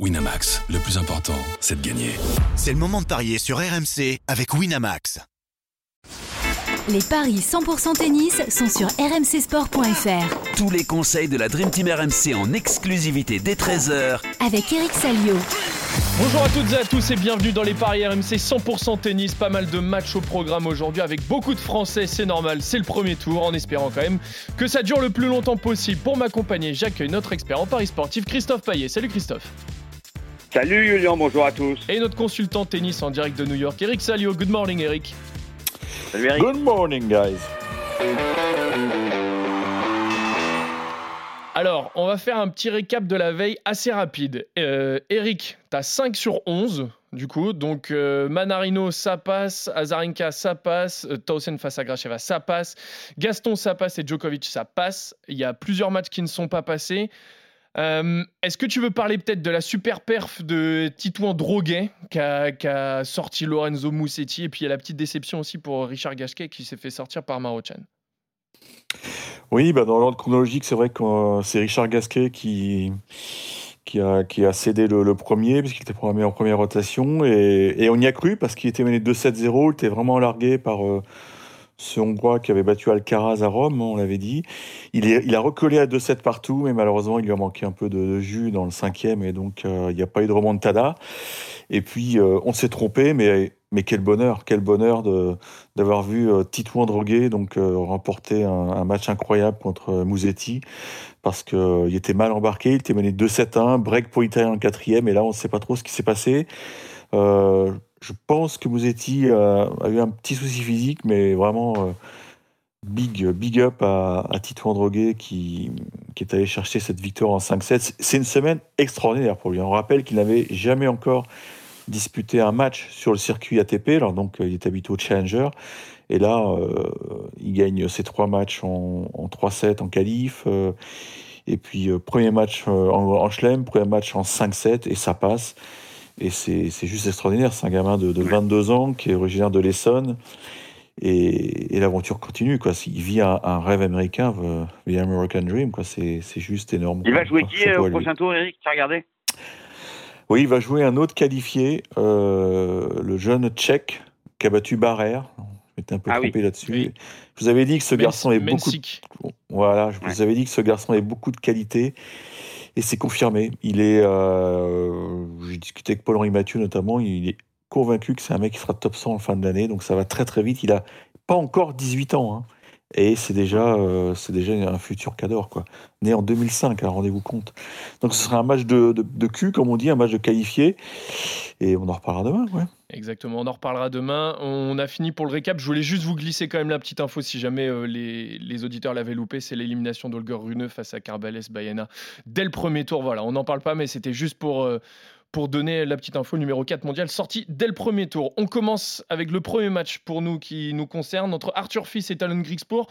Winamax, le plus important, c'est de gagner. C'est le moment de parier sur RMC avec Winamax. Les paris 100% tennis sont sur rmcsport.fr. Tous les conseils de la Dream Team RMC en exclusivité dès 13h Avec Eric Salio. Bonjour à toutes et à tous et bienvenue dans les paris RMC 100% tennis. Pas mal de matchs au programme aujourd'hui avec beaucoup de Français, c'est normal, c'est le premier tour en espérant quand même que ça dure le plus longtemps possible. Pour m'accompagner, j'accueille notre expert en paris sportif Christophe Paillet. Salut Christophe. Salut Julien, bonjour à tous. Et notre consultant tennis en direct de New York, Eric Salio. Good morning Eric. Salut Eric. Good morning, guys. Alors, on va faire un petit récap de la veille assez rapide. Euh, Eric, tu as 5 sur 11, du coup. Donc, euh, Manarino, ça passe. Azarenka, ça passe. Euh, Tausen face à Gracheva, ça passe. Gaston, ça passe. Et Djokovic, ça passe. Il y a plusieurs matchs qui ne sont pas passés. Euh, Est-ce que tu veux parler peut-être de la super perf de Titouan Droguet qui a, qui a sorti Lorenzo Musetti et puis il y a la petite déception aussi pour Richard Gasquet qui s'est fait sortir par Marochan Oui, bah dans l'ordre chronologique, c'est vrai que euh, c'est Richard Gasquet qui, a, cédé le, premier, puisqu'il était programmé en première rotation. Et, et on y a cru, parce qu'il était mené 2-7-0, il était vraiment largué par euh, ce Hongrois qui avait battu Alcaraz à Rome, on l'avait dit. Il, a recollé à 2-7 partout, mais malheureusement, il lui a manqué un peu de, jus dans le cinquième, et donc euh, il n'y a pas eu de remontada. Et puis, euh, on s'est trompé, mais, quel bonheur, quel bonheur d'avoir vu euh, Titouan Droguet donc, euh, remporter un, match incroyable contre Musetti, parce qu'il était mal embarqué, il était mené 2-7-1, break pour l'Italien en quatrième, et là, on ne sait pas trop ce qui s'est passé. Je pense que Musetti euh, a eu un petit souci physique, mais vraiment euh, big, big up à, à Titouan Droguet qui, qui est allé chercher cette victoire en 5-7. C'est une semaine extraordinaire pour lui. On rappelle qu'il n'avait jamais encore disputé un match sur le circuit ATP, alors donc euh, il est habitué au Challenger. Et là, euh, il gagne ses trois matchs en, en 3-7 en qualif. et puis, premier match en, en chelem, premier match en 5-7, et ça passe. Et c'est juste extraordinaire. C'est un gamin de, de 22 ans qui est originaire de l'Essonne. Et, et l'aventure continue. Quoi. Il vit un, un rêve américain, euh, The American Dream. quoi. C'est juste énorme. Il va jouer Enfin, qui euh, au lui. prochain tour, Eric? Tu as regardé? Oui, il va jouer un autre qualifié, euh, le jeune tchèque qui a battu Barrère. Je m'étais un peu Ah oui. trompé là-dessus. Oui. Je vous avais dit que ce garçon est beaucoup. de-. Voilà, je Ouais. vous avais dit que ce garçon avait beaucoup de qualité et c'est confirmé. Il est, euh, j'ai discuté avec Paul-Henri Mathieu notamment, il est convaincu que c'est un mec qui sera top 100 en fin de l'année, donc ça va très très vite. Il a pas encore 18 ans, hein, et c'est déjà, euh, c'est déjà un futur cador, quoi. Né en 2005, hein, rendez-vous compte. Donc ce sera un match de, de, cul, comme on dit, un match de qualifié, et on en reparlera demain, ouais. Exactement, on en reparlera demain. On a fini pour le récap. Je voulais juste vous glisser quand même la petite info si jamais euh, les, auditeurs l'avaient loupé. C'est l'élimination d'Olger Rune face à Carbales Bayana dès le premier tour. Voilà, on n'en parle pas, mais c'était juste pour, euh, pour donner la petite info. Numéro 4 mondial sorti dès le premier tour. On commence avec le premier match pour nous qui nous concerne entre Arthur Fils et Talon Griekspoor.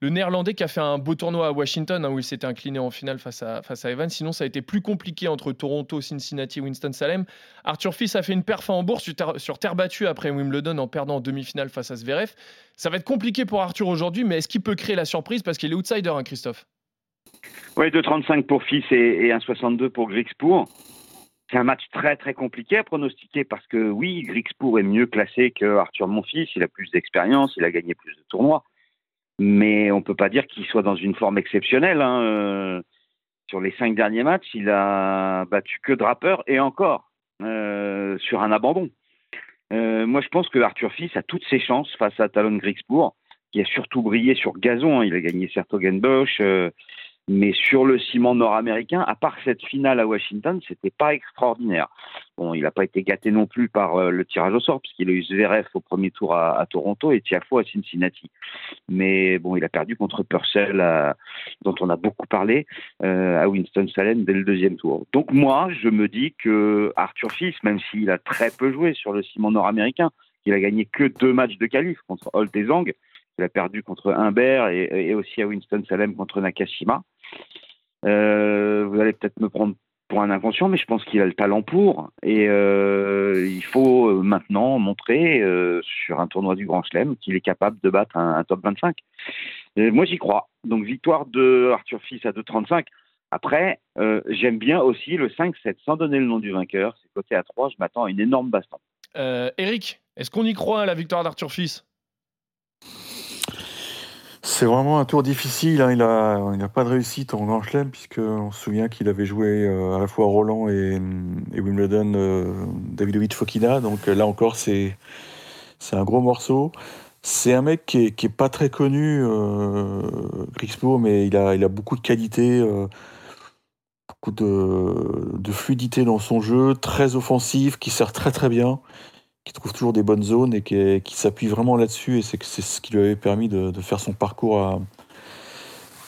Le néerlandais qui a fait un beau tournoi à Washington hein, où il s'était incliné en finale face à, face à Evan. Sinon, ça a été plus compliqué entre Toronto, Cincinnati, Winston-Salem. Arthur Fils a fait une perf en bourse sur sur terre battue après Wimbledon en perdant en demi-finale face à Zverev. Ça va être compliqué pour Arthur aujourd'hui, mais est-ce qu'il peut créer la surprise? Parce qu'il est outsider, hein, Christophe Oui, 2,35 pour Fils et, et 1,62 pour Griekspoor. C'est un match très très compliqué à pronostiquer parce que oui, Griekspoor est mieux classé que Arthur Monfils, il a plus d'expérience, il a gagné plus de tournois, mais on peut pas dire qu'il soit dans une forme exceptionnelle. hein. Euh, Sur les cinq derniers matchs, il a battu que Draper et encore euh, sur un abandon. Euh, moi, je pense que Arthur Fils a toutes ses chances face à Talon Griekspoor, qui a surtout brillé sur gazon. hein. Il a gagné Sertogenbosch, euh, mais sur le ciment nord-américain, à part cette finale à Washington, c'était pas extraordinaire. Bon, il n'a pas été gâté non plus par euh, le tirage au sort, puisqu'il a eu Zverev au premier tour à, Toronto et Tiafo à Cincinnati. Mais bon, il a perdu contre Purcell, à- dont on a beaucoup parlé, euh, à Winston-Salem dès le deuxième tour. Donc moi, je me dis que Arthur Fils, même s'il a très peu joué sur le ciment nord-américain, qu'il a gagné que deux matchs de qualif contre Holt et Zhang, il a perdu contre Humbert et, aussi à Winston-Salem contre Nakashima. Euh, vous allez peut-être me prendre pour un inconscient, mais je pense qu'il a le talent pour. Et euh, il faut euh, maintenant montrer sur un tournoi du Grand Chelem qu'il est capable de battre un, top 25. Et moi, j'y crois. Donc, victoire de Arthur Fils à 2,35. Après, j'aime bien aussi le 5-7 sans donner le nom du vainqueur. C'est côté à 3, je m'attends à une énorme baston. Eric, est-ce qu'on y croit à la victoire d'Arthur Fils? C'est vraiment un tour difficile. hein. Il n'a il pas de réussite en Grand Chelem, puisqu'on se souvient qu'il avait joué euh, à la fois Roland et, et Wimbledon euh, Davidovich Fokina. Donc là encore, c'est un gros morceau. C'est un mec qui est, pas très connu, euh, mais il a, il a beaucoup de qualité, euh, beaucoup de, de fluidité dans son jeu, très offensif, qui sert très très bien, qui trouve toujours des bonnes zones et qui, s'appuie vraiment là-dessus. Et c'est ce qui lui avait permis de, de faire son parcours à,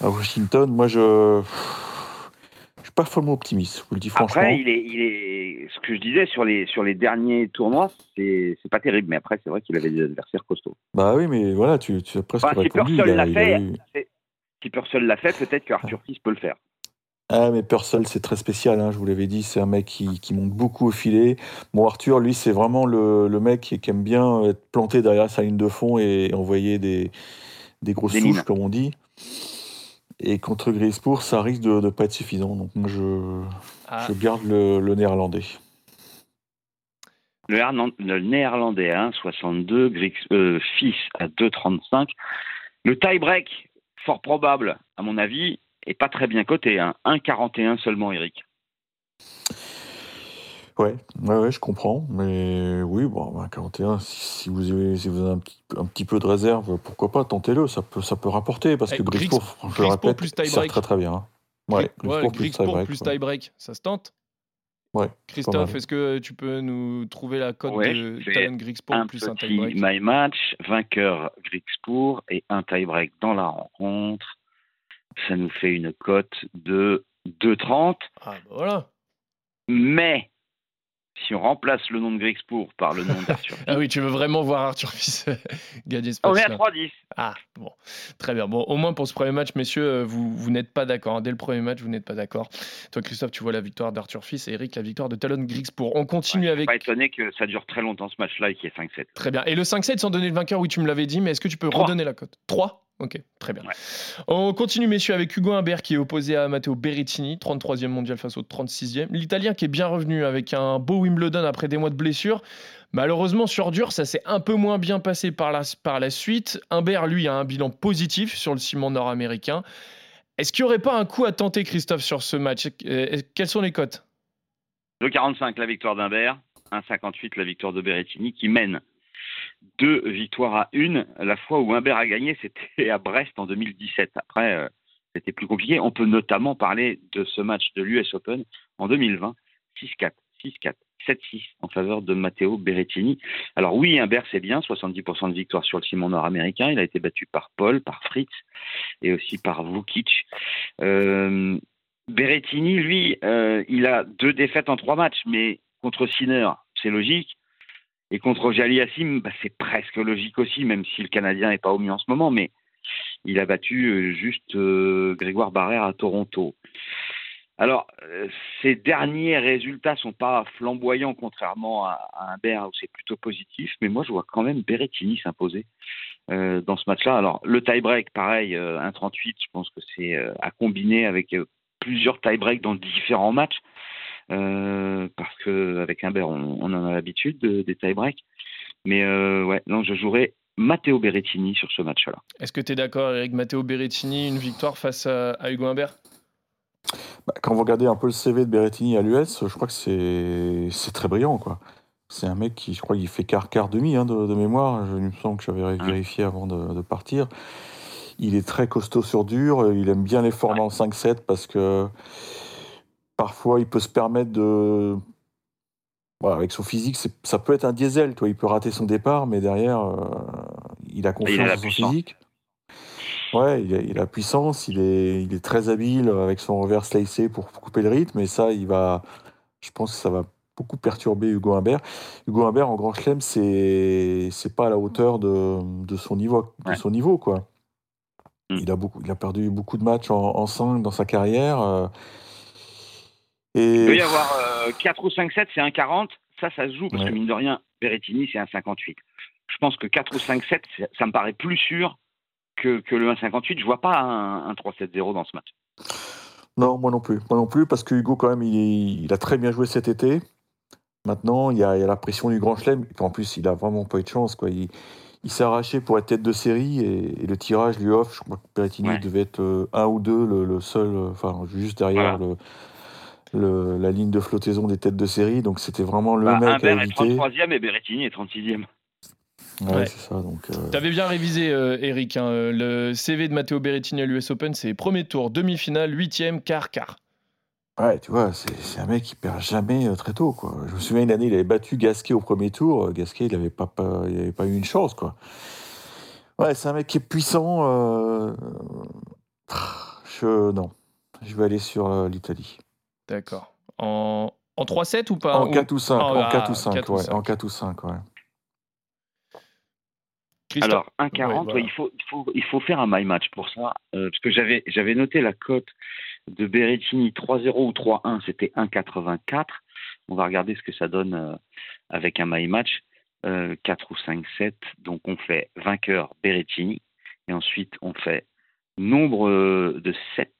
à Washington. Moi, je je suis pas follement optimiste, je vous le dis franchement. Après, il est, il est, ce que je disais sur les, sur les derniers tournois, c'est c'est pas terrible. Mais après, c'est vrai qu'il avait des adversaires costauds. Bah oui, mais voilà, tu, tu as presque Enfin, si répondu. Purcell il a- l'a fait, eu- si Purcell fait, peut-être que Arthur Fils peut le faire. Ah, mais Purcell, c'est très spécial, hein, je vous l'avais dit, c'est un mec qui, qui monte beaucoup au filet. Bon, Arthur, lui, c'est vraiment le, le mec qui, qui aime bien être planté derrière sa ligne de fond et envoyer des, des grosses Des souches, comme on dit. Et contre Griesbourg, ça risque de ne pas être suffisant. Donc, moi, je, Ah, je garde le, le néerlandais. Le, Hernan- le néerlandais à 1,62, Grix, euh, Fils à 2,35. Le tie-break, fort probable, à mon avis, est pas très bien coté. Hein. 1,41 seulement, Eric. Ouais, ouais, ouais, je comprends. Mais oui, bon, bah, 41, si, si vous avez, si vous avez un, petit, un petit peu de réserve, pourquoi pas, tentez-le, ça peut, ça peut rapporter. Parce Eh, que Grix- Griesbourg, je le répète, plus tie-break. très très bien. hein. Ouais, plus tie-break, plus ouais. tie-break, ça se tente Ouais, Christophe, est-ce que tu peux nous trouver la cote Ouais, de Talon un plus un tie-break? my match, vainqueur Grixpour et un tie-break dans la rencontre. Ça nous fait une cote de 2,30. Ah, bah voilà. Mais si on remplace le nom de Grixpour par le nom d'Arthur Ah oui, tu veux vraiment voir Arthur Fils gagner ce on est à match-là 3,10. Ah, bon, très bien. Bon, au moins pour ce premier match, messieurs, euh, vous, vous n'êtes pas d'accord. hein. Dès le premier match, vous n'êtes pas d'accord. Toi, Christophe, tu vois la victoire d'Arthur Fils et Eric, la victoire de Talon Grixbourg. On continue Ouais, avec. Pas étonné que ça dure très longtemps ce match-là et qu'il y ait 5-7. Très bien. Et le 5-7, sans donner le vainqueur, oui, tu me l'avais dit, mais est-ce que tu peux redonner la cote? 3 Ok, très bien. Ouais. On continue, messieurs, avec Hugo Humbert qui est opposé à Matteo Berrettini, 33e mondial face au 36e. L'Italien qui est bien revenu avec un beau Wimbledon après des mois de blessure. Malheureusement, sur dur, ça s'est un peu moins bien passé par la, par la suite. Humbert, lui, a un bilan positif sur le ciment nord-américain. Est-ce qu'il n'y aurait pas un coup à tenter, Christophe, sur ce match? Euh, Quelles sont les cotes? 2,45 la victoire d'Humbert, 1,58 la victoire de Berrettini qui mène deux victoires à une. La fois où Humbert a gagné, c'était à Brest en 2017. Après, euh, c'était plus compliqué. On peut notamment parler de ce match de l'US Open en 2020, 6-4, 6-4. 7-6 en faveur de Matteo Berrettini. Alors oui, Humbert c'est bien, 70% de victoire sur le ciment nord-américain. Il a été battu par Paul, par Fritz et aussi par Vukic. Euh, Berrettini, lui, euh, il a deux défaites en trois matchs, mais contre Sinner, c'est logique. Et contre Roger Aliassim, bah, c'est presque logique aussi, même si le Canadien n'est pas au mieux en ce moment, mais il a battu euh, juste euh, Grégoire Barrère à Toronto. Alors, euh, ces derniers résultats sont pas flamboyants, contrairement à, Humbert, où c'est plutôt positif, mais moi je vois quand même Berrettini s'imposer dans ce match-là. Alors, le tie-break, pareil, euh, 1,38, je pense que c'est à combiner avec plusieurs tie-breaks dans différents matchs. Euh, parce que avec Humbert, on, on en a l'habitude de- des tie-breaks. Mais euh, ouais, non, je jouerai Matteo Berrettini sur ce match-là. Est-ce que tu es d'accord avec Matteo Berrettini, une victoire face à, à Hugo Humbert? Bah, quand vous regardez un peu le CV de Berrettini à l'US, je crois que c'est très brillant, quoi. C'est un mec qui, je crois qu'il fait quart, quart demi hein, de, de mémoire. Je, il me semble que j'avais vérifié avant de, de partir. Il est très costaud sur dur. Il aime bien les formats en 5-7 parce que parfois il peut se permettre de. Voilà, avec son physique, ça peut être un diesel. Toi, il peut rater son départ, mais derrière, euh, il a confiance en son puissance. physique. Ouais, il a, il a la puissance, il est, il est très habile avec son revers slicé pour couper le rythme, et ça, il va, je pense que ça va beaucoup perturber Hugo Humbert. Hugo Humbert en Grand Chelem, c'est, c'est pas à la hauteur de, de son niveau, de Ouais. son niveau, quoi. Mm. Il a beaucoup, il a perdu beaucoup de matchs en, en 5 dans sa carrière. euh, et Il peut y avoir euh, 4 ou 5-7, c'est un 40. Ça, ça se joue, parce Ouais. que mine de rien, Berrettini, c'est un 58. Je pense que 4 ou 5-7, c'est- ça me paraît plus sûr que, que le 1,58. Je vois pas un, un 3-7-0 dans ce match. Non, moi non plus. Moi non plus, parce que Hugo, quand même, il, il a très bien joué cet été. Maintenant, il y, a, il y a la pression du Grand Chelem. En plus, il a vraiment pas eu de chance. Quoi. Il, il s'est arraché pour être tête de série et, et, le tirage lui offre. Je crois que Berrettini Ouais. devait être euh, un ou deux, le, le seul, euh, enfin, juste derrière Voilà. le, le- la ligne de flottaison des têtes de série. Donc, c'était vraiment le Bah, mec à Humbert est éviter. 33e et Berrettini est 36e. Ouais, Ouais. c'est ça. Donc, euh, T'avais bien révisé, euh, Eric. hein, Le CV de Matteo Berrettini à l'US Open, c'est premier tour, demi-finale, huitième, quart, quart. Ouais, tu vois, c'est un mec qui perd jamais euh, très tôt, quoi. Je me souviens une année, il avait battu Gasquet au premier tour. Euh, Gasquet, il n'avait pas, pas, il avait pas eu une chance, quoi. Ouais, c'est un mec qui est puissant. euh, Je non, je vais aller sur euh, l'Italie. D'accord. En, en 3-7 ou pas En Ou- 4 ou 5, Ah, en ah, 4 ou 5, 4 ou ouais, 5. en 4 ou 5, ouais. Christophe Alors, 1,40, Ouais, ouais, voilà. il, faut, il, faut, il faut faire un my match pour ça. euh, parce que j'avais noté la cote de Berrettini 3-0 ou 3-1, c'était 1,84. On va regarder ce que ça donne euh, avec un my match. Euh, 4 ou 5, 7. Donc, on fait vainqueur Berrettini. Et ensuite, on fait nombre euh, de 7.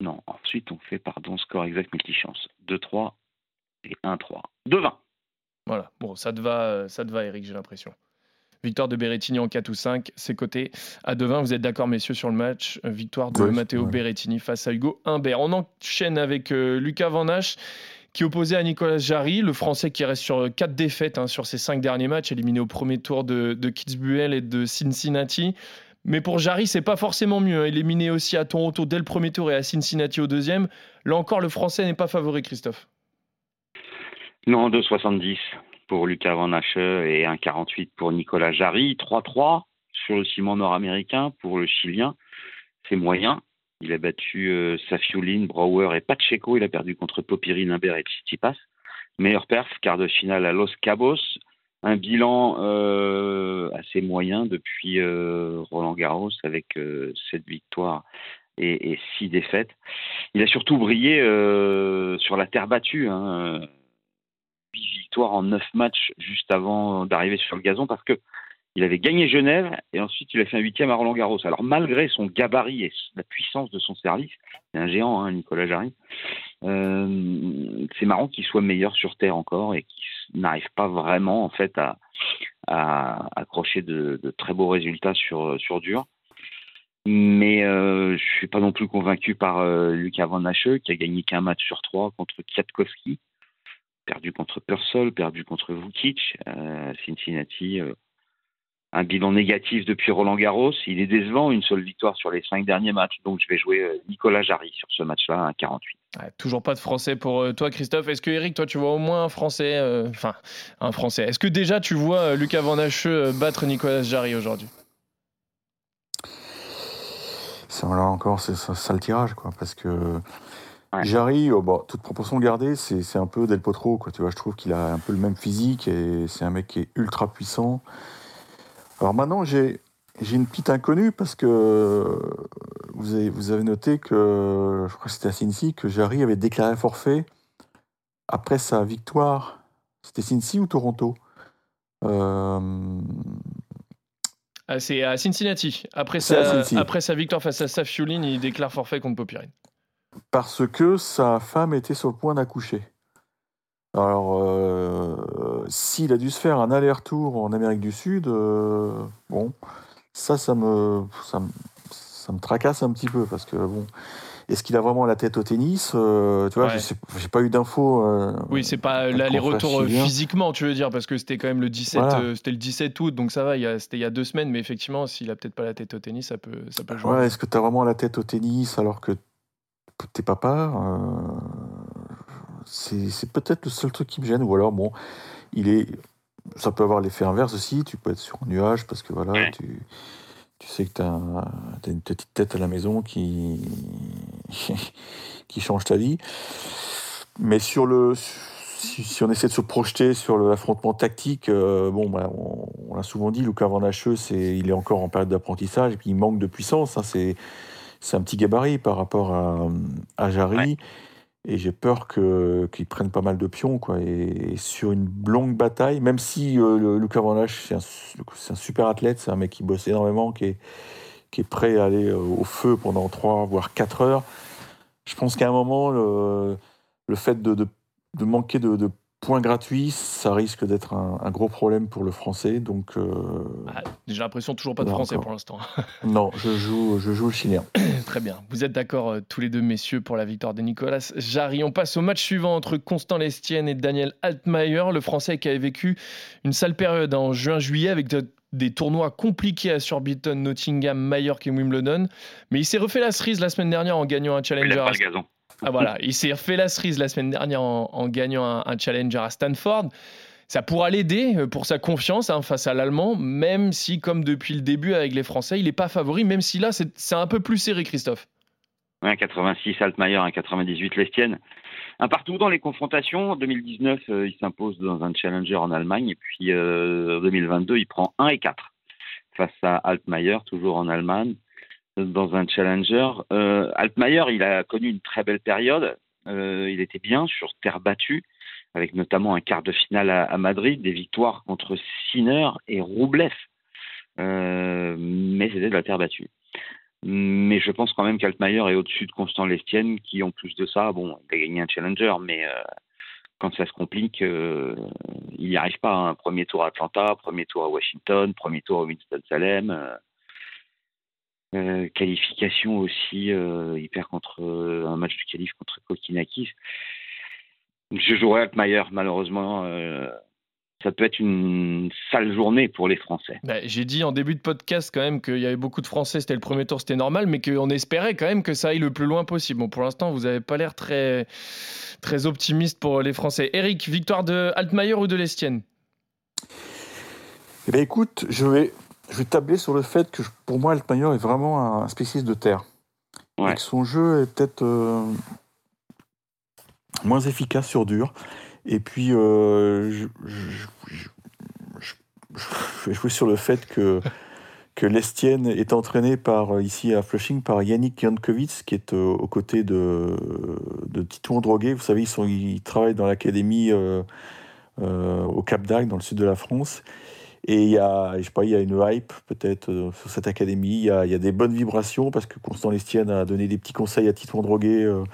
Non, ensuite, on fait, pardon, score exact multichance. 2-3 et 1-3. 2-20. Voilà. Bon, ça te va, euh, ça te va, Eric, j'ai l'impression. Victoire de Berrettini en 4 ou 5, c'est coté à 2-20. Vous êtes d'accord, messieurs, sur le match? Euh, Victoire de Matteo ouais. Berrettini face à Hugo Humbert. On enchaîne avec euh, Lucas Van Hache, qui est opposé à Nicolas Jarry, le Français qui reste sur 4 défaites hein, sur ses 5 derniers matchs, éliminé au premier tour de, de Kitzbühel et de Cincinnati. Mais pour Jarry, c'est pas forcément mieux. Éliminé aussi à Toronto dès le premier tour et à Cincinnati au deuxième. Là encore, le Français n'est pas favori, Christophe. Non, 2,70 pour Lucas Van Hache et 1,48 pour Nicolas Jarry. 3-3 sur le ciment nord-américain pour le Chilien. C'est moyen. Il a battu euh, Safiulin, Brouwer et Pacheco. Il a perdu contre Popiri, Limbert et Tsitsipas. Meilleur perf, quart de finale à Los Cabos. Un bilan euh, assez moyen depuis euh, Roland Garros avec euh, 7 victoires et, et 6 défaites. Il a surtout brillé euh, sur la terre battue. Hein. 8 victoires en 9 matchs juste avant d'arriver sur le gazon parce que il avait gagné Genève et ensuite il a fait un huitième à Roland Garros. Alors malgré son gabarit et la puissance de son service, c'est un géant, hein, Nicolas Jarry. Euh, c'est marrant qu'il soit meilleur sur terre encore et qu'il n'arrive pas vraiment en fait à, accrocher de, très beaux résultats sur sur dur. Mais euh, je suis pas non plus convaincu par euh, Lucas Van qui a gagné qu'un match sur trois contre Kwiatkowski perdu contre Purcell, perdu contre Vukic, euh, Cincinnati, euh, un bilan négatif depuis Roland Garros. Il est décevant, une seule victoire sur les cinq derniers matchs. Donc je vais jouer euh, Nicolas Jarry sur ce match-là, à 48. Ouais, toujours pas de français pour euh, toi, Christophe. Est-ce que Eric, toi, tu vois au moins un français, euh, enfin un français? Est-ce que déjà tu vois Lucas Van Hache euh, battre Nicolas Jarry aujourd'hui? Ça, là encore, c'est ça, ça, le tirage, quoi, parce que Ouais. Jarry, oh, bon, toute proportion gardée, c'est c'est un peu Del Potro, quoi. Tu vois, je trouve qu'il a un peu le même physique et c'est un mec qui est ultra puissant. Alors maintenant, j'ai une petite inconnue parce que vous avez, vous avez noté que, je crois que c'était à Cincy, que Jarry avait déclaré forfait après sa victoire. C'était Cincy ou Toronto? Euh... ah, C'est à Cincinnati. Après sa, après sa victoire face à Safiulin, il déclare forfait contre Popirine. Parce que sa femme était sur le point d'accoucher. Alors, euh, s'il a dû se faire un aller-retour en Amérique du Sud, euh, bon, ça, ça me, ça, me, ça me tracasse un petit peu parce que bon, est-ce qu'il a vraiment la tête au tennis euh, Tu vois, Ouais. j'ai pas eu d'infos. Oui, c'est pas l'aller-retour physiquement, tu veux dire, parce que c'était quand même le 17, Voilà. euh, c'était le 17 août, donc ça va. il y a- C'était il y a deux semaines, mais effectivement, s'il a peut-être pas la tête au tennis, ça peut, ça peut jouer. Ouais, est-ce que tu as vraiment la tête au tennis alors que t'es papa C'est peut-être le seul truc qui me gêne. Ou alors, bon, il est. Ça peut avoir l'effet inverse aussi. Tu peux être sur un nuage parce que voilà, Ouais. tu, tu sais que tu as, une petite tête à la maison qui, qui change ta vie. Mais sur le. Si, si on essaie de se projeter sur l'affrontement tactique, euh, bon, bah, on, on l'a souvent dit, Lucas Van c'est, il est encore en période d'apprentissage et puis il manque de puissance. hein, c'est, c'est un petit gabarit par rapport à, à Jarry. Ouais. Et j'ai peur que, qu'il prenne pas mal de pions. Quoi. Et, sur une longue bataille, même si euh, Lucas Van c'est un, un super athlète, c'est un mec qui bosse énormément, qui est, qui est prêt à aller au feu pendant 3 voire 4 heures. Je pense qu'à un moment, le, le fait de, de, de manquer de, de, points gratuits, ça risque d'être un, un, gros problème pour le français. Donc, euh... ah, j'ai l'impression toujours pas de français encore. pour l'instant. non, je joue, je joue le chilien. Très bien. Vous êtes d'accord euh, tous les deux, messieurs, pour la victoire de Nicolas Jarry. On passe au match suivant entre Constant Lestienne et Daniel Altmaier, le français qui avait vécu une sale période en juin-juillet avec de, des tournois compliqués à Surbiton, Nottingham, Mallorca et Wimbledon. Mais il s'est refait la cerise la semaine dernière en gagnant un challenger. Pas le gazon. Ah, voilà, il s'est refait la cerise la semaine dernière en, en gagnant un, un, challenger à Stanford. Ça pourra l'aider pour sa confiance hein, face à l'Allemand, même si, comme depuis le début avec les Français, il n'est pas favori, même si là, c'est un peu plus serré, Christophe. Ouais, 86 Altmaier, un 98 Lestienne. Un partout dans les confrontations. En 2019, euh, il s'impose dans un challenger en Allemagne, et puis euh, en 2022, il prend 1 et 4 face à Altmaier, toujours en Allemagne dans un challenger. Euh, Altmaier, il a connu une très belle période. Euh, il était bien sur terre battue, avec notamment un quart de finale à, Madrid, des victoires contre Sinner et Roublev. Euh, mais c'était de la terre battue. Mais je pense quand même qu'Altmaier est au-dessus de Constant Lestienne, qui en plus de ça, bon, il a gagné un challenger, mais quand ça se complique, il n'y arrive pas. Hein. premier tour à Atlanta, premier tour à Washington, premier tour à Winston-Salem. Euh, qualification aussi, euh, il perd contre euh, un match de qualif contre Kokinakis. Je jouerai Altmaier, malheureusement. Euh, ça peut être une sale journée pour les Français. Bah, J'ai dit en début de podcast quand même qu'il y avait beaucoup de Français, c'était le premier tour, c'était normal, mais qu'on espérait quand même que ça aille le plus loin possible. Bon, pour l'instant, vous n'avez pas l'air très, très optimiste pour les Français. Eric, victoire de Altmaier ou de Lestienne? Eh bien, écoute, je vais je vais tabler sur le fait que pour moi, Altmaier est vraiment un spécialiste de terre. Ouais. Et que son jeu est peut-être euh, moins efficace sur dur. Et puis, euh, je, je, je, je, vais jouer sur le fait que, que Lestienne est entraîné par, ici à Flushing par Yannick Jankovic, qui est euh, aux côtés de, de Titouan Droguet. Vous savez, ils, sont, ils travaillent dans l'académie au Cap d'Agde, dans le sud de la France. Et il y a, je sais pas, il y a une hype peut-être euh, sur cette académie. Il y, a, il y, a, des bonnes vibrations parce que Constant Lestienne a donné des petits conseils à Titouan Droguet euh,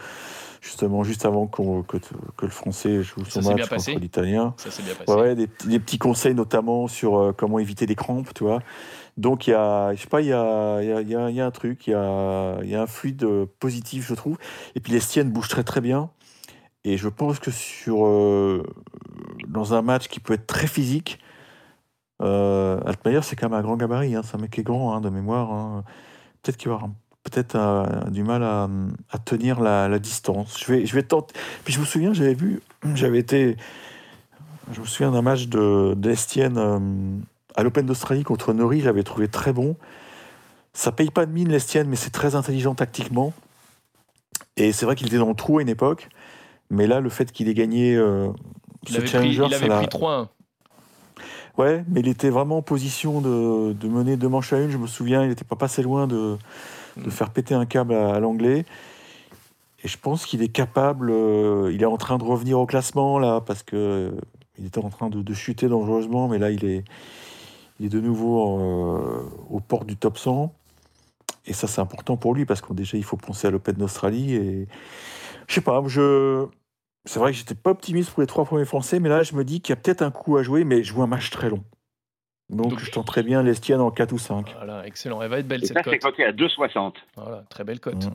justement juste avant qu que, que, le français joue son Ça match contre l'italien. Ça s'est bien passé. Ouais, des, des, petits conseils notamment sur euh, comment éviter les crampes, tu vois. Donc il y a, je sais pas, il y a, il y a, il y a, il y a un truc, il y a, il y a un fluide positif, je trouve. Et puis Lestienne bouge très très bien. Et je pense que sur euh, dans un match qui peut être très physique, euh, Altmaier, c'est quand même un grand gabarit, hein. c'est un mec qui est grand hein, de mémoire. Hein. Peut-être qu'il va avoir peut-être euh, du mal à, à tenir la, la, distance. Je vais, je vais tenter. Puis je me souviens, j'avais vu, j'avais été, je me souviens d'un match de d'Estienne euh, à l'Open d'Australie contre Nori, j'avais trouvé très bon. Ça paye pas de mine l'Estienne, mais c'est très intelligent tactiquement. Et c'est vrai qu'il était dans le trou à une époque, mais là, le fait qu'il ait gagné euh, il ce avait pris, il avait pris 3-1. Ouais, mais il était vraiment en position de, de, mener deux manches à une. Je me souviens, il n'était pas passé loin de, de, faire péter un câble à, l'anglais. Et je pense qu'il est capable. Euh, il est en train de revenir au classement là, parce que euh, il était en train de, de, chuter dangereusement, mais là il est, il est de nouveau euh, aux portes du top 100. Et ça c'est important pour lui parce que déjà il faut penser à l'Open d'Australie. Et je sais pas, je c'est vrai que j'étais pas optimiste pour les trois premiers Français, mais là, je me dis qu'il y a peut-être un coup à jouer, mais je vois un match très long. Donc, Donc je tenterai bien l'Estienne en 4 ou 5. Voilà, excellent. Elle va être belle Et cette ça, cote. c'est coté à 2,60. Voilà, très belle cote. Mmh.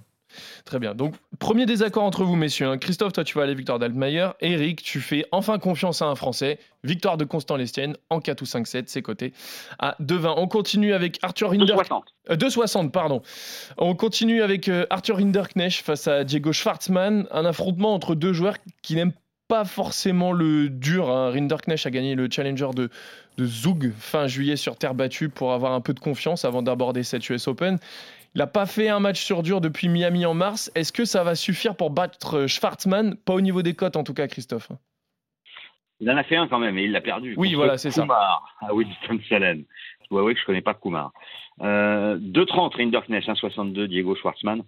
Très bien. Donc, premier désaccord entre vous, messieurs. Hein. Christophe, toi, tu vas aller victoire d'Altmaier. Eric, tu fais enfin confiance à un Français. Victoire de Constant Lestienne en 4 ou 5-7, c'est coté à 2,20. On continue avec Arthur Hinder... 2,60. Euh, 2,60, pardon. On continue avec euh, Arthur Hinderknecht face à Diego Schwartzmann. Un affrontement entre deux joueurs qui n'aiment pas forcément le dur. Hein. Rinderknecht a gagné le challenger de, de Zug fin juillet sur terre battue pour avoir un peu de confiance avant d'aborder cette US Open. Il n'a pas fait un match sur dur depuis Miami en mars. Est-ce que ça va suffire pour battre Schwartzmann Pas au niveau des cotes en tout cas, Christophe. Il en a fait un quand même et il l'a perdu. Oui, voilà, c'est ça. À Winston-Salem. Je dois avouer que je ne connais pas Kumar. Euh, 2,30 Rinderknecht, 1,62 Diego Schwartzmann.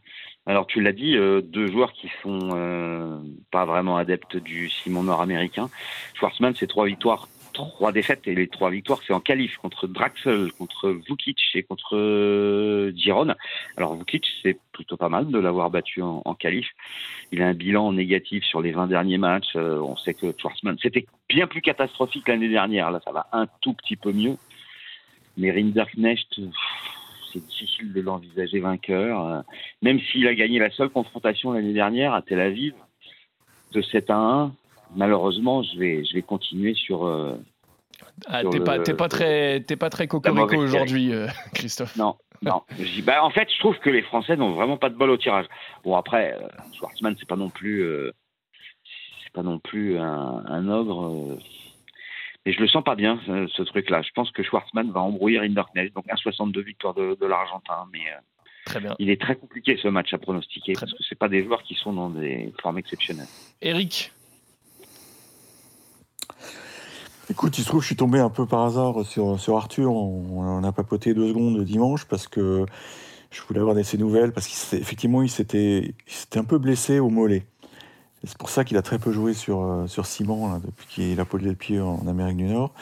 Alors tu l'as dit, euh, deux joueurs qui sont euh, pas vraiment adeptes du Simon nord-américain. Schwartzmann, c'est trois victoires trois défaites et les trois victoires, c'est en qualif contre Draxel, contre Vukic et contre euh, Giron. Alors Vukic, c'est plutôt pas mal de l'avoir battu en, en. Il a un bilan négatif sur les 20 derniers matchs. Euh, on sait que Schwarzman, c'était bien plus catastrophique l'année dernière. Là, ça va un tout petit peu mieux. Mais Rinderknecht, c'est difficile de l'envisager vainqueur. Euh, Même s'il a gagné la seule confrontation l'année dernière à Tel Aviv, de 7 à 1, malheureusement, je vais, je vais continuer sur, euh, Ah, t'es pas, très, t'es pas très cocorico aujourd'hui, euh, Christophe. Non, non. Bah, en fait, je trouve que les Français n'ont vraiment pas de bol au tirage. Bon, après, euh, Schwartzmann, c'est pas non plus, euh, c'est pas non plus un, un ogre. mais je le sens pas bien, ce, ce truc-là. Je pense que Schwartzmann va embrouiller Rinderknecht, donc 1,62 victoire de, de l'Argentin. Mais Très bien. il est très compliqué ce match à pronostiquer Très parce que c'est pas des joueurs qui sont dans des formes exceptionnelles. Eric, Écoute, il se trouve, je suis tombé un peu par hasard sur, Arthur. On, a papoté deux secondes dimanche parce que je voulais avoir de ses nouvelles parce qu'effectivement, il s'était un peu blessé au mollet. Et C'est pour ça qu'il a très peu joué sur, euh, sur ciment depuis qu'il a posé le pied en Amérique du Nord.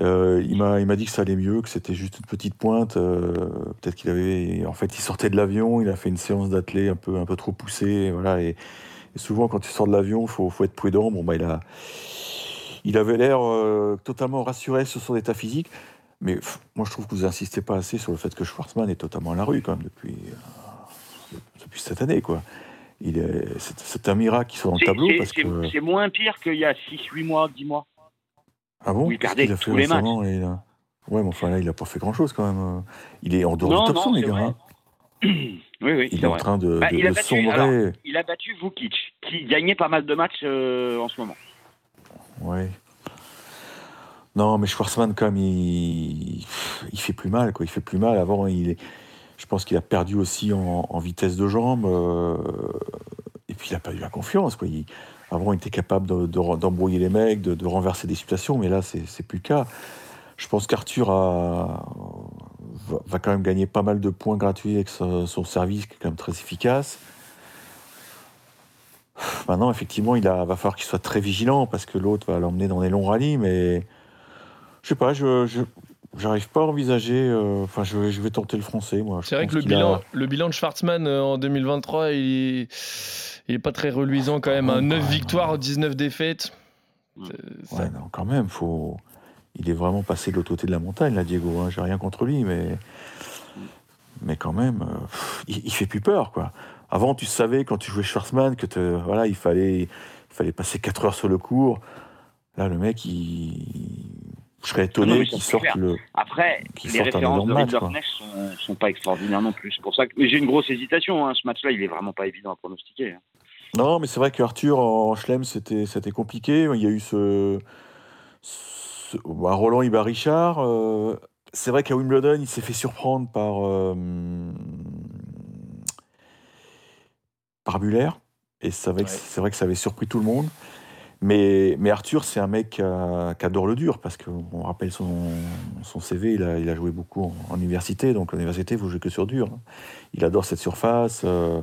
Euh, il m'a dit que ça allait mieux, que c'était juste une petite pointe. euh, Peut-être qu'il avait. En fait, il sortait de l'avion, il a fait une séance d'athlée un peu, un peu trop poussée. et Voilà, et souvent, quand tu sors de l'avion, il faut, faut être prudent. Bon, bah, il, a, il avait l'air euh, totalement rassuré sur son état physique. Mais pff, moi, je trouve que vous insistez pas assez sur le fait que Schwarzman est totalement à la rue, quand même, depuis, euh, depuis cette année. quoi. C'est un miracle qu'il soit dans le tableau. c'est- Parce que... c'est moins pire qu'il y a 6, 8 mois, 10 mois. Ah bon? Il perdait a fait tous les et là? Ouais, mais enfin là, il a pas fait grand-chose quand même. Il est en dehors Non, du top non, 100, les gars. hein. Oui, oui, Il est en train de, Bah, de- il a de battu- sombrer. alors- Il a battu Vukic, qui gagnait pas mal de matchs euh, en ce moment. Ouais. Non, mais Schwarzman, même, il... il fait plus mal. Quoi. Il fait plus mal. Avant, il je pense qu'il a perdu aussi en, vitesse de jambe. euh, Et puis, il a perdu la confiance. Quoi. Avant, il était capable de- de- d'embrouiller les mecs, de, renverser des situations. Mais là, c'est plus le cas. Je pense qu'Arthur va, quand même gagner pas mal de points gratuits avec son service, qui est quand même très efficace. Maintenant, effectivement, il a, va falloir qu'il soit très vigilant parce que l'autre va l'emmener dans des longs rallyes, mais je sais pas, je, je j'arrive pas à envisager. euh, Enfin, je, vais- je vais tenter le français, moi. C'est vrai que le a- bilan, le bilan de Schwartzmann euh, en 2023, il est, il est pas très reluisant quand même. Ah hein. bon, 9 quand même. victoires, 19 défaites. Ça- Ouais, non, quand même, faut. Il est vraiment passé de l'autre côté de la montagne, là, Diego. Hein. J'ai rien contre lui, mais mais quand même, euh, pff, il, il fait plus peur, quoi. Avant, tu savais quand tu jouais Schwarzman que te, voilà, il fallait il fallait passer 4 heures sur le cours. Là, le mec, il, je serais étonné qu'il sorte clair. le. Après, les sortent un références de match, sont, sont pas extraordinaires non plus. C'est pour ça que mais j'ai une grosse hésitation. Hein. Ce match-là, il est vraiment pas évident à pronostiquer. hein. Non, mais c'est vrai qu'Arthur en Chelem, c'était c'était compliqué. Il y a eu ce. ce- bah, Roland Ibar Richard. euh, c'est vrai qu'à Wimbledon, il s'est fait surprendre par. euh, Et c'est vrai, que- Ouais. c'est vrai que ça avait surpris tout le monde. Mais, mais Arthur, c'est un mec qui, a- qui adore le dur, parce qu'on rappelle son, son CV, il a, il a joué beaucoup en, en université, donc l'université, faut jouer que sur dur. hein. Il adore cette surface, euh,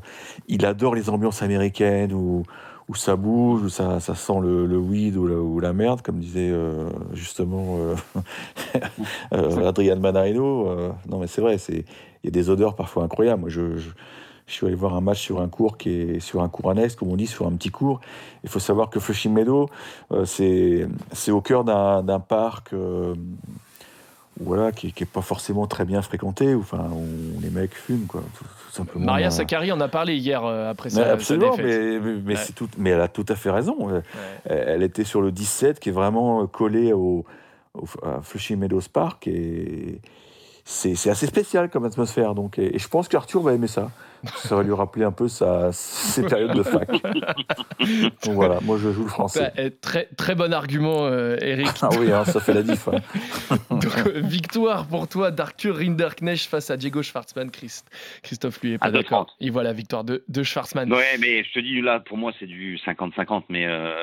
il adore les ambiances américaines où, où ça bouge, où ça, ça sent le, le weed ou la, ou la merde, comme disait euh, justement euh, euh, Adrian Manarino. euh, non, mais c'est vrai, il y a des odeurs parfois incroyables. Moi, je, je- je suis allé voir un match sur un cours qui est sur un cours annexe, comme on dit, sur un petit cours. Il faut savoir que Flushing Meadow, euh, c'est au cœur d'un parc euh, voilà, qui n'est pas forcément très bien fréquenté, où, enfin, où les mecs fument, quoi, tout, tout simplement. Maria Sakkari en a parlé hier euh, après mais sa, sa absolument, défaite. mais, mais, mais Ouais. c'est tout, mais elle a tout à fait raison. Euh, Ouais. Elle était sur le 17, qui est vraiment euh, collé au, au à Flushing Meadows Park, et c'est assez spécial comme atmosphère. Donc, et, et je pense qu'Arthur va aimer ça. Ça va lui rappeler un peu sa, ses périodes de fac. Donc voilà, moi je joue le français. Bah, eh, très, très bon argument, euh, Eric. Ah oui, hein, ça fait la diff. hein. Donc, euh, victoire pour toi d'Arthur Rinderknecht face à Diego Schwartzmann. Christ- Christophe, lui, est pas d'accord. 2,30. Il voit la victoire de, de Schwartzmann. Ouais, mais je te dis là, pour moi, c'est du 50-50. Mais euh,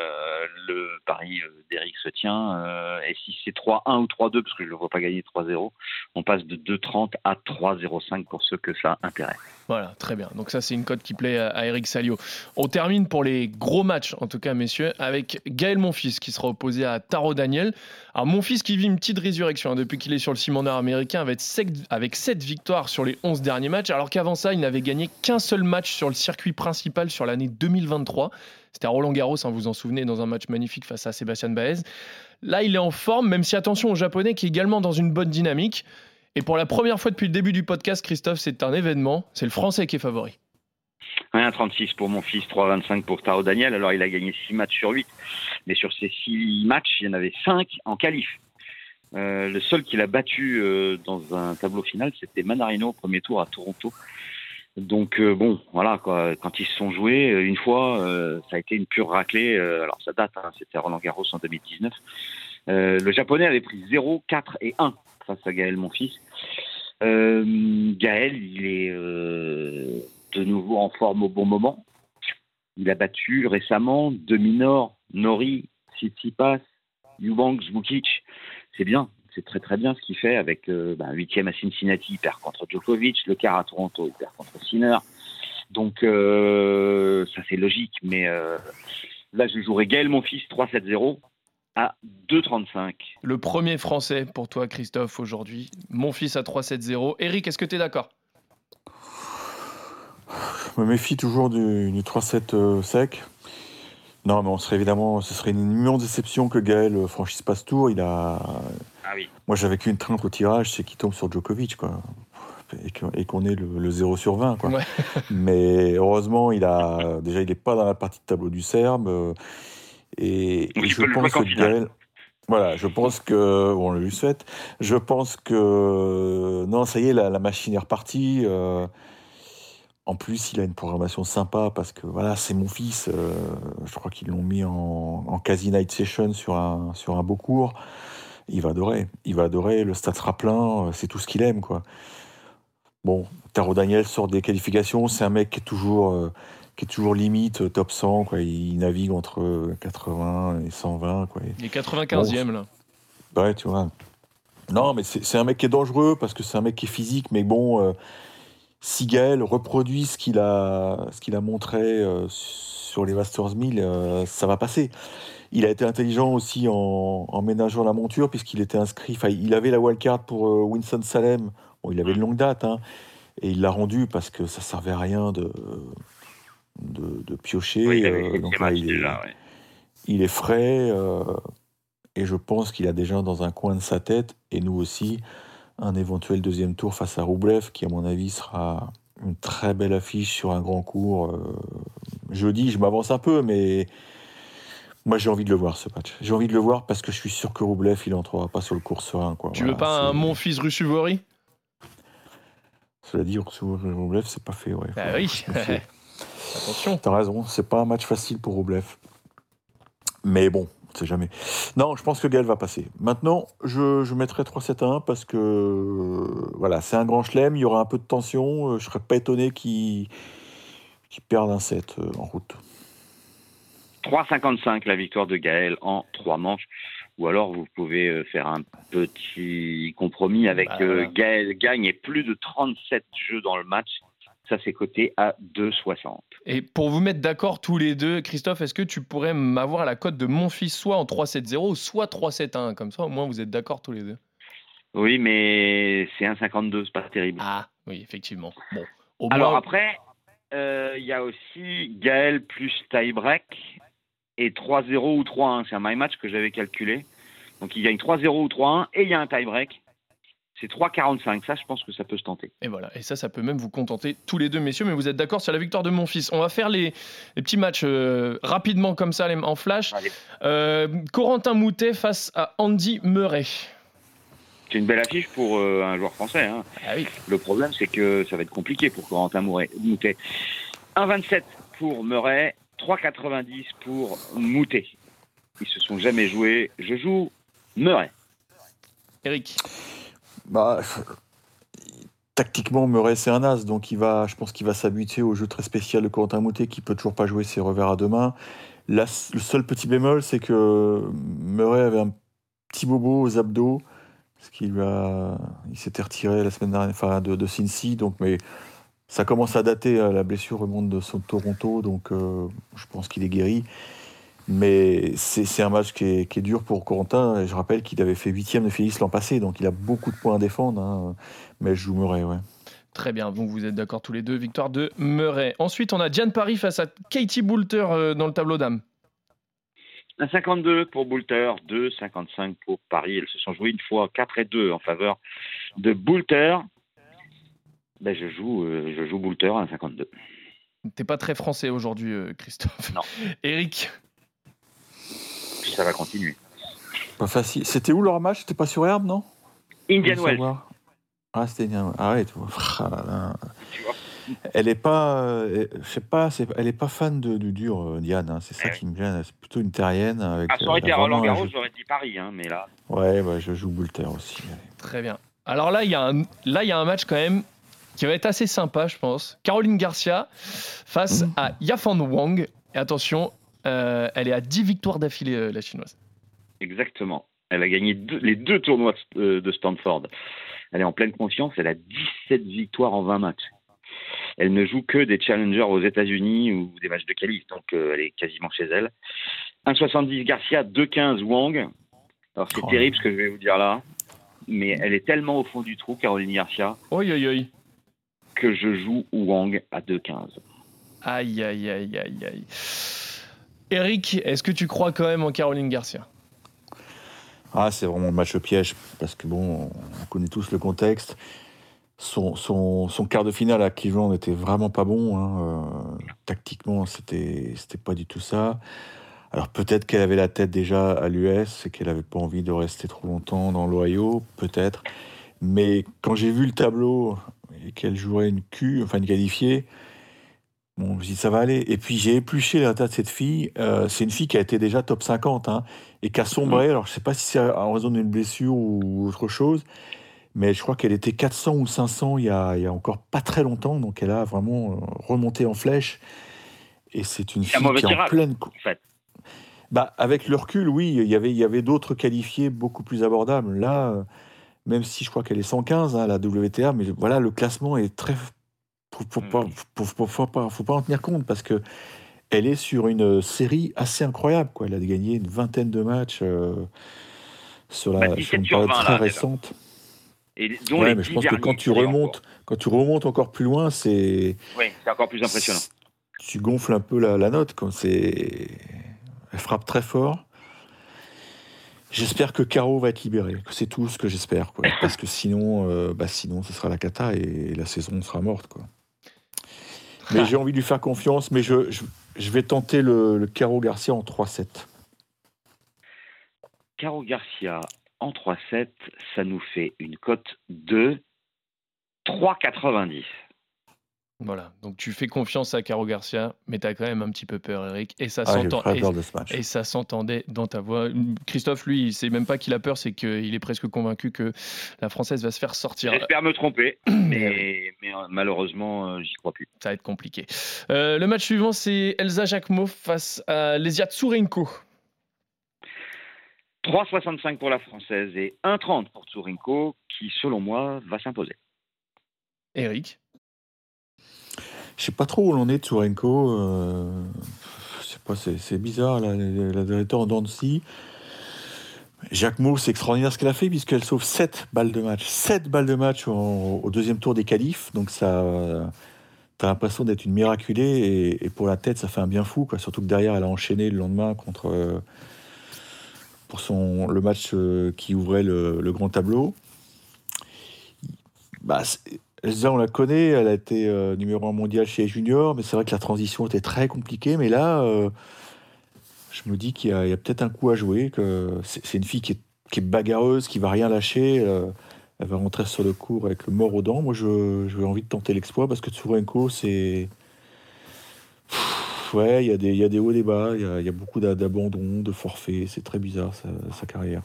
le pari euh, d'Eric se tient. Euh, et si c'est 3-1 ou 3-2, parce que je ne vois pas gagner 3-0, on passe de 2-30 à 3-0-5 pour ceux que ça intéresse. Voilà, très bien. Donc ça, c'est une cote qui plaît à Eric Salio. On termine pour les gros matchs, en tout cas, messieurs, avec Gaël Monfils qui sera opposé à Taro Daniel. Alors Monfils qui vit une petite résurrection hein, depuis qu'il est sur le ciment américain avec 7, avec 7 victoires sur les 11 derniers matchs, alors qu'avant ça, il n'avait gagné qu'un seul match sur le circuit principal sur l'année 2023. C'était à Roland Garros, hein, vous vous en souvenez, dans un match magnifique face à Sébastien Baez. Là, il est en forme, même si attention aux Japonais qui est également dans une bonne dynamique. Et pour la première fois depuis le début du podcast, Christophe, c'est un événement. C'est le Français qui est favori. 1,36 pour mon fils, 3,25 pour Taro Daniel. Alors, il a gagné 6 matchs sur 8. Mais sur ces 6 matchs, il y en avait 5 en qualif. Euh, le seul qu'il a battu euh, dans un tableau final, c'était Manarino au premier tour à Toronto. Donc euh, bon, voilà. Quand ils se sont joués une fois, ça a été une pure raclée. alors ça date, hein, c'était Roland Garros en 2019. le japonais avait pris 0, 4 et 1 face à Gaël, mon fils. Gaël, il est de nouveau en forme au bon moment. Il a battu récemment Dominor, Nori, Tsitsipas, Eubanks, Vukic. C'est bien, c'est très très bien ce qu'il fait avec euh, bah, huitième à Cincinnati, il perd contre Djokovic, le quart à Toronto, il perd contre Sinner. Donc euh, ça c'est logique, mais euh, là je jouerai Gaël mon fils 3-7-0 à 2-35. Le premier français pour toi Christophe aujourd'hui, mon fils à 3-7-0. Eric, est-ce que tu es d'accord? Je me méfie toujours du, du 3-7 sec. Non, mais on serait évidemment, ce serait une immense déception que Gaël franchisse pas ce tour. Il a. Moi, j'avais qu'une crainte au tirage, c'est qu'il tombe sur Djokovic, quoi. Et qu'on ait le, 0 sur 20, quoi. Mais heureusement, il a déjà, il n'est pas dans la partie de tableau du Serbe. Et, je pense que Gaël. Voilà, je pense que. Bon, on l'a juste fait. Je pense que. Non, ça y est, la, machine est repartie. Euh, en plus, il a une programmation sympa parce que voilà, c'est mon fils. Euh, je crois qu'ils l'ont mis en, quasi night session sur un, sur un beau cours. Il va adorer. Il va adorer. Le stade sera plein. Euh, c'est tout ce qu'il aime, quoi. Bon, Taro Daniel sort des qualifications. C'est un mec qui est toujours, euh, qui est toujours limite top 100. Quoi. Il navigue entre 80 et 120. Quoi. Il est 95e là. Ouais, tu vois. Non, mais c'est un mec qui est dangereux parce que c'est un mec qui est physique, mais bon si Gaël reproduit ce qu'il a, qu'il a montré euh, sur les Masters 1000, euh, ça va passer. Il a été intelligent aussi en, ménageant la monture, puisqu'il était inscrit. il avait la wildcard pour euh, Winston Salem. Bon, il avait une longue date, hein, et il l'a rendu parce que ça servait à rien de, de, piocher. il, est, frais, et je pense qu'il a déjà dans un coin de sa tête, et nous aussi, un éventuel deuxième tour face à Roublev, qui à mon avis sera une très belle affiche sur un grand cours. Euh, jeudi, je m'avance un peu, mais moi j'ai envie de le voir ce match. J'ai envie de le voir parce que je suis sûr que Roublev, il entrera pas sur le cours serein. Quoi. Tu veux pas un mon fils Russuvori Cela dit, Roublev, c'est pas fait. Ouais. Bah oui, attention. T'as raison, c'est pas un match facile pour Roublev. Mais bon, sait jamais. Non, je pense que Gaël va passer. Maintenant, je, je mettrai 3-7-1 parce que euh, voilà, c'est un grand chelem, il y aura un peu de tension. Euh, je serais pas étonné qu'il perde un 7 euh, en route. 3,55 la victoire de Gaël en 3 manches. Ou alors vous pouvez faire un petit compromis avec bah, Gaël gagne et plus de 37 jeux dans le match. Ça, c'est coté à 2,60. Et pour vous mettre d'accord tous les deux, Christophe, est-ce que tu pourrais m'avoir la cote de mon fils soit en 3,70 soit 3,71 Comme ça, au moins, vous êtes d'accord tous les deux. Oui, mais c'est 1,52, c'est pas terrible. Ah, oui, effectivement. Bon, Alors après, euh, il y a aussi Gaël plus tie-break et 3-0 ou 3-1. C'est un my match que j'avais calculé. Donc il gagne 3-0 ou 3-1 et il y a un tie-break. C'est 3,45. Ça, je pense que ça peut se tenter. Et voilà. Et ça, ça peut même vous contenter tous les deux, messieurs. Mais vous êtes d'accord sur la victoire de mon fils. On va faire les, petits matchs euh, rapidement comme ça, en flash. Euh, Corentin Moutet face à Andy Murray. C'est une belle affiche pour euh, un joueur français. Hein. Ah oui. Le problème, c'est que ça va être compliqué pour Corentin Moutet. 1,27 pour Murray, 3,90 pour Moutet. Ils se sont jamais joués. Je joue Murray. Eric bah, tactiquement, Murray, c'est un as, donc il va, je pense qu'il va s'habituer au jeu très spécial de Corentin Moutet, qui peut toujours pas jouer ses revers à deux mains. La- le seul petit bémol, c'est que Murray avait un petit bobo aux abdos, ce qui lui a, il s'était retiré la semaine dernière, enfin de, de Cincy, donc mais ça commence à dater. euh, La blessure remonte de son Toronto, donc euh, je pense qu'il est guéri. Mais c'est un match qui est, qui est dur pour Corentin. Et je rappelle qu'il avait fait huitième de Félix l'an passé, donc il a beaucoup de points à défendre. hein. Mais je joue Murray, ouais. Très bien, donc vous êtes d'accord tous les deux. Victoire de Murray. Ensuite, on a Diane Paris face à Katie Boulter euh, dans le tableau d'âme. Un 52 pour Boulter, 2,55 pour Paris. Elles se sont jouées une fois 4 et 2 en faveur de Boulter. Ben, je joue, euh, je joue Boulter à 52. T'es pas très français aujourd'hui, euh, Christophe. Non. Eric, Ça va continuer. Pas facile. C'était où leur match? C'était pas sur Herbe, non? Indian Wells. Ah, c'était Indian Wells. Ah ouais, tu vois. Ah là là. Tu vois. Elle est pas, euh, je sais pas, elle est pas fan de, du dur, euh, Diane. hein. C'est ça qui me gêne. C'est plutôt une terrienne. Avec, Ah, ça aurait été Roland Garros, j'aurais dit Paris, hein, mais là. Ouais, bah, je joue Boulter aussi. très bien. Alors là, il y, a un- là, il y a un match quand même qui va être assez sympa, je pense. Caroline Garcia face Mmh. à Yafan Wang. Et attention, euh, elle est à 10 victoires d'affilée, euh, la chinoise. Exactement. Elle a gagné deux- les deux tournois de, de Stanford. Elle est en pleine confiance. Elle a 17 victoires en 20 matchs. Elle ne joue que des challengers aux États-Unis ou des matchs de qualif, donc euh, elle est quasiment chez elle. 1,70 Garcia, 2,15 Wang. Alors c'est Oh. terrible ce que je vais vous dire là, mais elle est tellement au fond du trou, Caroline Garcia, Oi, oi, oi. Que je joue Wang à 2,15. Aïe, aïe, aïe, aïe, aïe. Eric, est-ce que tu crois quand même en Caroline Garcia? Ah, c'est vraiment le match piège parce que bon, on connaît tous le contexte. Son, son, son quart de finale à Cleveland était vraiment pas bon. hein. Euh, tactiquement, c'était c'était pas du tout ça. Alors peut-être qu'elle avait la tête déjà à l'US et qu'elle avait pas envie de rester trop longtemps dans l'Ohio, peut-être. Mais quand j'ai vu le tableau et qu'elle jouerait une Q, enfin une qualifiée, bon, je me suis dit ça va aller. Et puis j'ai épluché la date de cette fille. Euh, c'est une fille qui a été déjà top 50 hein, et qui a sombré. Alors je sais pas si c'est en raison d'une blessure ou autre chose, mais je crois qu'elle était 400 ou 500 il y, a, il y a encore pas très longtemps. Donc elle a vraiment euh, remonté en flèche. Et c'est une un fille qui est en pleine. En fait, bah, avec le recul, oui, il y avait, il y avait d'autres qualifiés beaucoup plus abordables. Là, euh, même si je crois qu'elle est 115, hein, la WTA, mais voilà, le classement est très. Faut, faut pas, faut, pas, en tenir compte parce que elle est sur une série assez incroyable. Quoi. Elle a gagné une vingtaine de matchs euh, sur, Bah, la, 17 sur une période 20, très là, récente. et dont Ouais, les mais je pense que quand tu remontes, quand tu remontes encore plus loin, c'est Oui, c'est encore plus impressionnant. tu gonfles un peu la, la note. Quand elle frappe très fort. J'espère que Caro va être libéré. que C'est tout ce que j'espère. Parce que sinon, euh, bah sinon, ce sera la cata et la saison sera morte, quoi. Mais j'ai envie de lui faire confiance, mais je, je, je vais tenter le, le Caro Garcia en 3-7. Caro Garcia en 3-7, ça nous fait une cote de 3,90. Voilà, donc tu fais confiance à Caro Garcia, mais tu as quand même un petit peu peur, Eric, et ça Ah, s'entend. et-. Et ça s'entendait dans ta voix. Christophe, lui, il sait même pas qu'il a peur, c'est qu'il est presque convaincu que la Française va se faire sortir. J'espère me tromper, Mais mais, mais, euh, malheureusement, euh, j'y crois plus. Ça va être compliqué. Euh, le match suivant, c'est Elsa Jacquemot face à Lesia Tsurenko. 3,65 pour la Française et 1,30 pour Tsurinko, qui, selon moi, va s'imposer. Eric? Je sais pas trop où l'on est de Tourenko. Euh, c'est bizarre, la, la, la en scie. Jacques Mo, c'est extraordinaire ce qu'elle a fait, puisqu'elle sauve 7 balles de match. 7 balles de match au deuxième tour des qualifs. Donc, ça. T'as l'impression d'être une miraculée. Et, pour la tête, ça fait un bien fou. Surtout que derrière, elle a enchaîné le lendemain contre. euh, pour le match euh, qui ouvrait le, grand tableau. Bah, Elsa, on la connaît, elle a été euh, numéro un mondial chez les juniors, mais c'est vrai que la transition était très compliquée. Mais là, euh, je me dis qu'il y a, peut-être un coup à jouer, que c'est une fille qui est, bagarreuse, qui va rien lâcher. euh, elle va rentrer sur le cours avec le mort aux dents. Moi, je- j'ai envie de tenter l'exploit parce que Tsurenko, c'est. Ouais, il y, a des- y a des hauts et des bas, il y a, beaucoup d'a- d'abandon, de forfaits. C'est très bizarre sa carrière.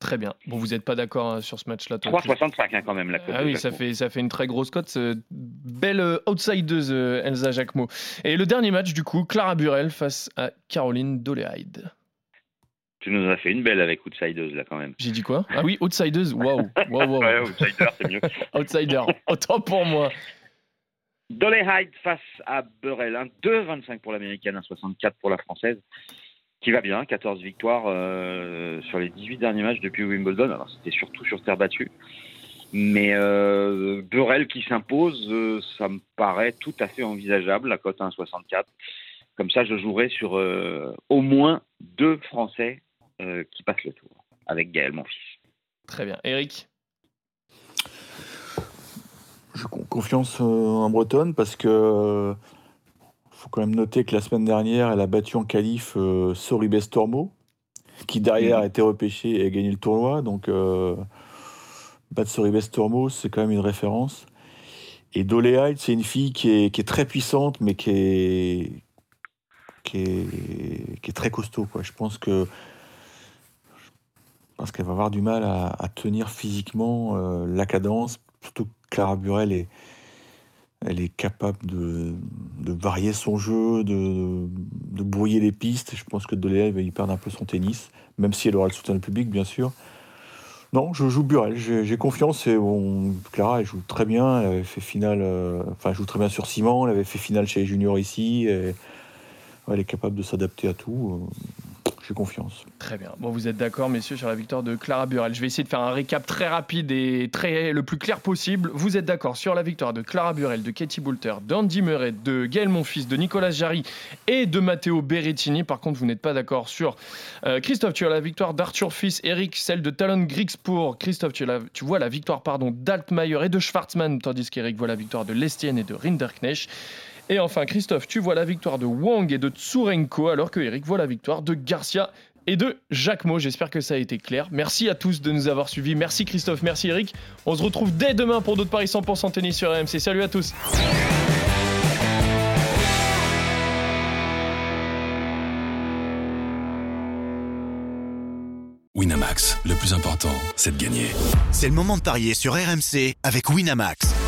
Très bien. Bon, vous n'êtes pas d'accord hein, sur ce match-là 3,65 hein, quand même la cote. Ah oui, ça fait, ça fait une très grosse cote. Belle euh, outsideuse, euh, Elsa Jacquemot. Et le dernier match, du coup, Clara Burel face à Caroline Dolehyde. Tu nous as fait une belle avec Outsideuse là quand même. J'ai dit quoi? Ah oui, Outsideuse, waouh. Wow, wow. ouais, Outsider, c'est mieux. Outsider, autant pour moi. Dolehyde face à Burel, 2,25 pour l'américaine, 1,64 pour la française qui va bien, 14 victoires euh, sur les 18 derniers matchs depuis Wimbledon. Alors c'était surtout sur terre battue. Mais euh, Burel qui s'impose, euh, ça me paraît tout à fait envisageable, la cote 1,64. Comme ça, je jouerai sur euh, au moins deux Français euh, qui passent le tour, avec Gaël, mon fils. Très bien. Eric? J'ai confiance en Bretonne parce que faut quand même noter que la semaine dernière, elle a battu en qualif euh, Soribes Tormo, qui derrière a été repêché et a gagné le tournoi. Donc, euh, battre Soribes Tormo, c'est quand même une référence. Et Doleaide, c'est une fille qui est, qui est, très puissante, mais qui est, qui est, qui est très costaud. Quoi. Je pense que parce qu'elle va avoir du mal à, à tenir physiquement euh, la cadence, surtout que Clara Burel est, elle est capable de, varier son jeu, de, brouiller les pistes. Je pense que Doléa va y perdre un peu son tennis, même si elle aura le soutien du public, bien sûr. Non, je joue Burel, j'ai confiance. Clara, elle joue très bien. Elle avait fait finale, euh, enfin, joue très bien sur ciment. Elle avait fait finale chez les juniors ici. Elle est capable de s'adapter à tout. Euh, confiance. Très bien. Bon, vous êtes d'accord, messieurs, sur la victoire de Clara Burel. Je vais essayer de faire un récap très rapide et très, le plus clair possible. Vous êtes d'accord sur la victoire de Clara Burel, de Katie Boulter, d'Andy Murray, de Gaël Monfils, de Nicolas Jarry et de Matteo Berrettini. Par contre, vous n'êtes pas d'accord sur euh, Christophe. Tu as la victoire d'Arthur Fils, Eric, celle de Talon Grigspur. Christophe, tu, la, tu, vois la victoire pardon d'Altmaier et de Schwartzmann, tandis qu'Eric voit la victoire de Lestienne et de Rinderknecht. Et enfin, Christophe, tu vois la victoire de Wang et de Tsurenko, alors que Eric voit la victoire de Garcia et de Jacquemot. J'espère que ça a été clair. Merci à tous de nous avoir suivis. Merci Christophe, merci Eric. On se retrouve dès demain pour d'autres paris 100% tennis sur RMC. Salut à tous. Winamax, le plus important, c'est de gagner. C'est le moment de parier sur RMC avec Winamax.